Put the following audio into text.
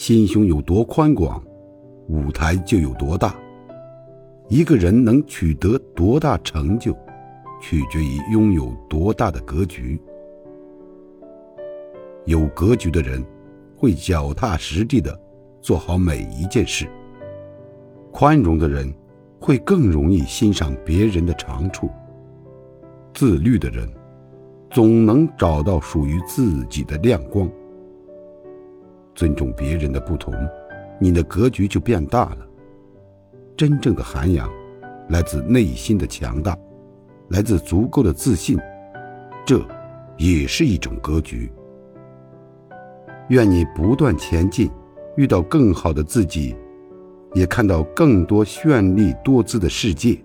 心胸有多宽广，舞台就有多大。一个人能取得多大成就，取决于拥有多大的格局。有格局的人，会脚踏实地的做好每一件事。宽容的人，会更容易欣赏别人的长处。自律的人，总能找到属于自己的亮光。尊重别人的不同，你的格局就变大了。真正的涵养，来自内心的强大，来自足够的自信，这也是一种格局。愿你不断前进，遇到更好的自己，也看到更多绚丽多姿的世界。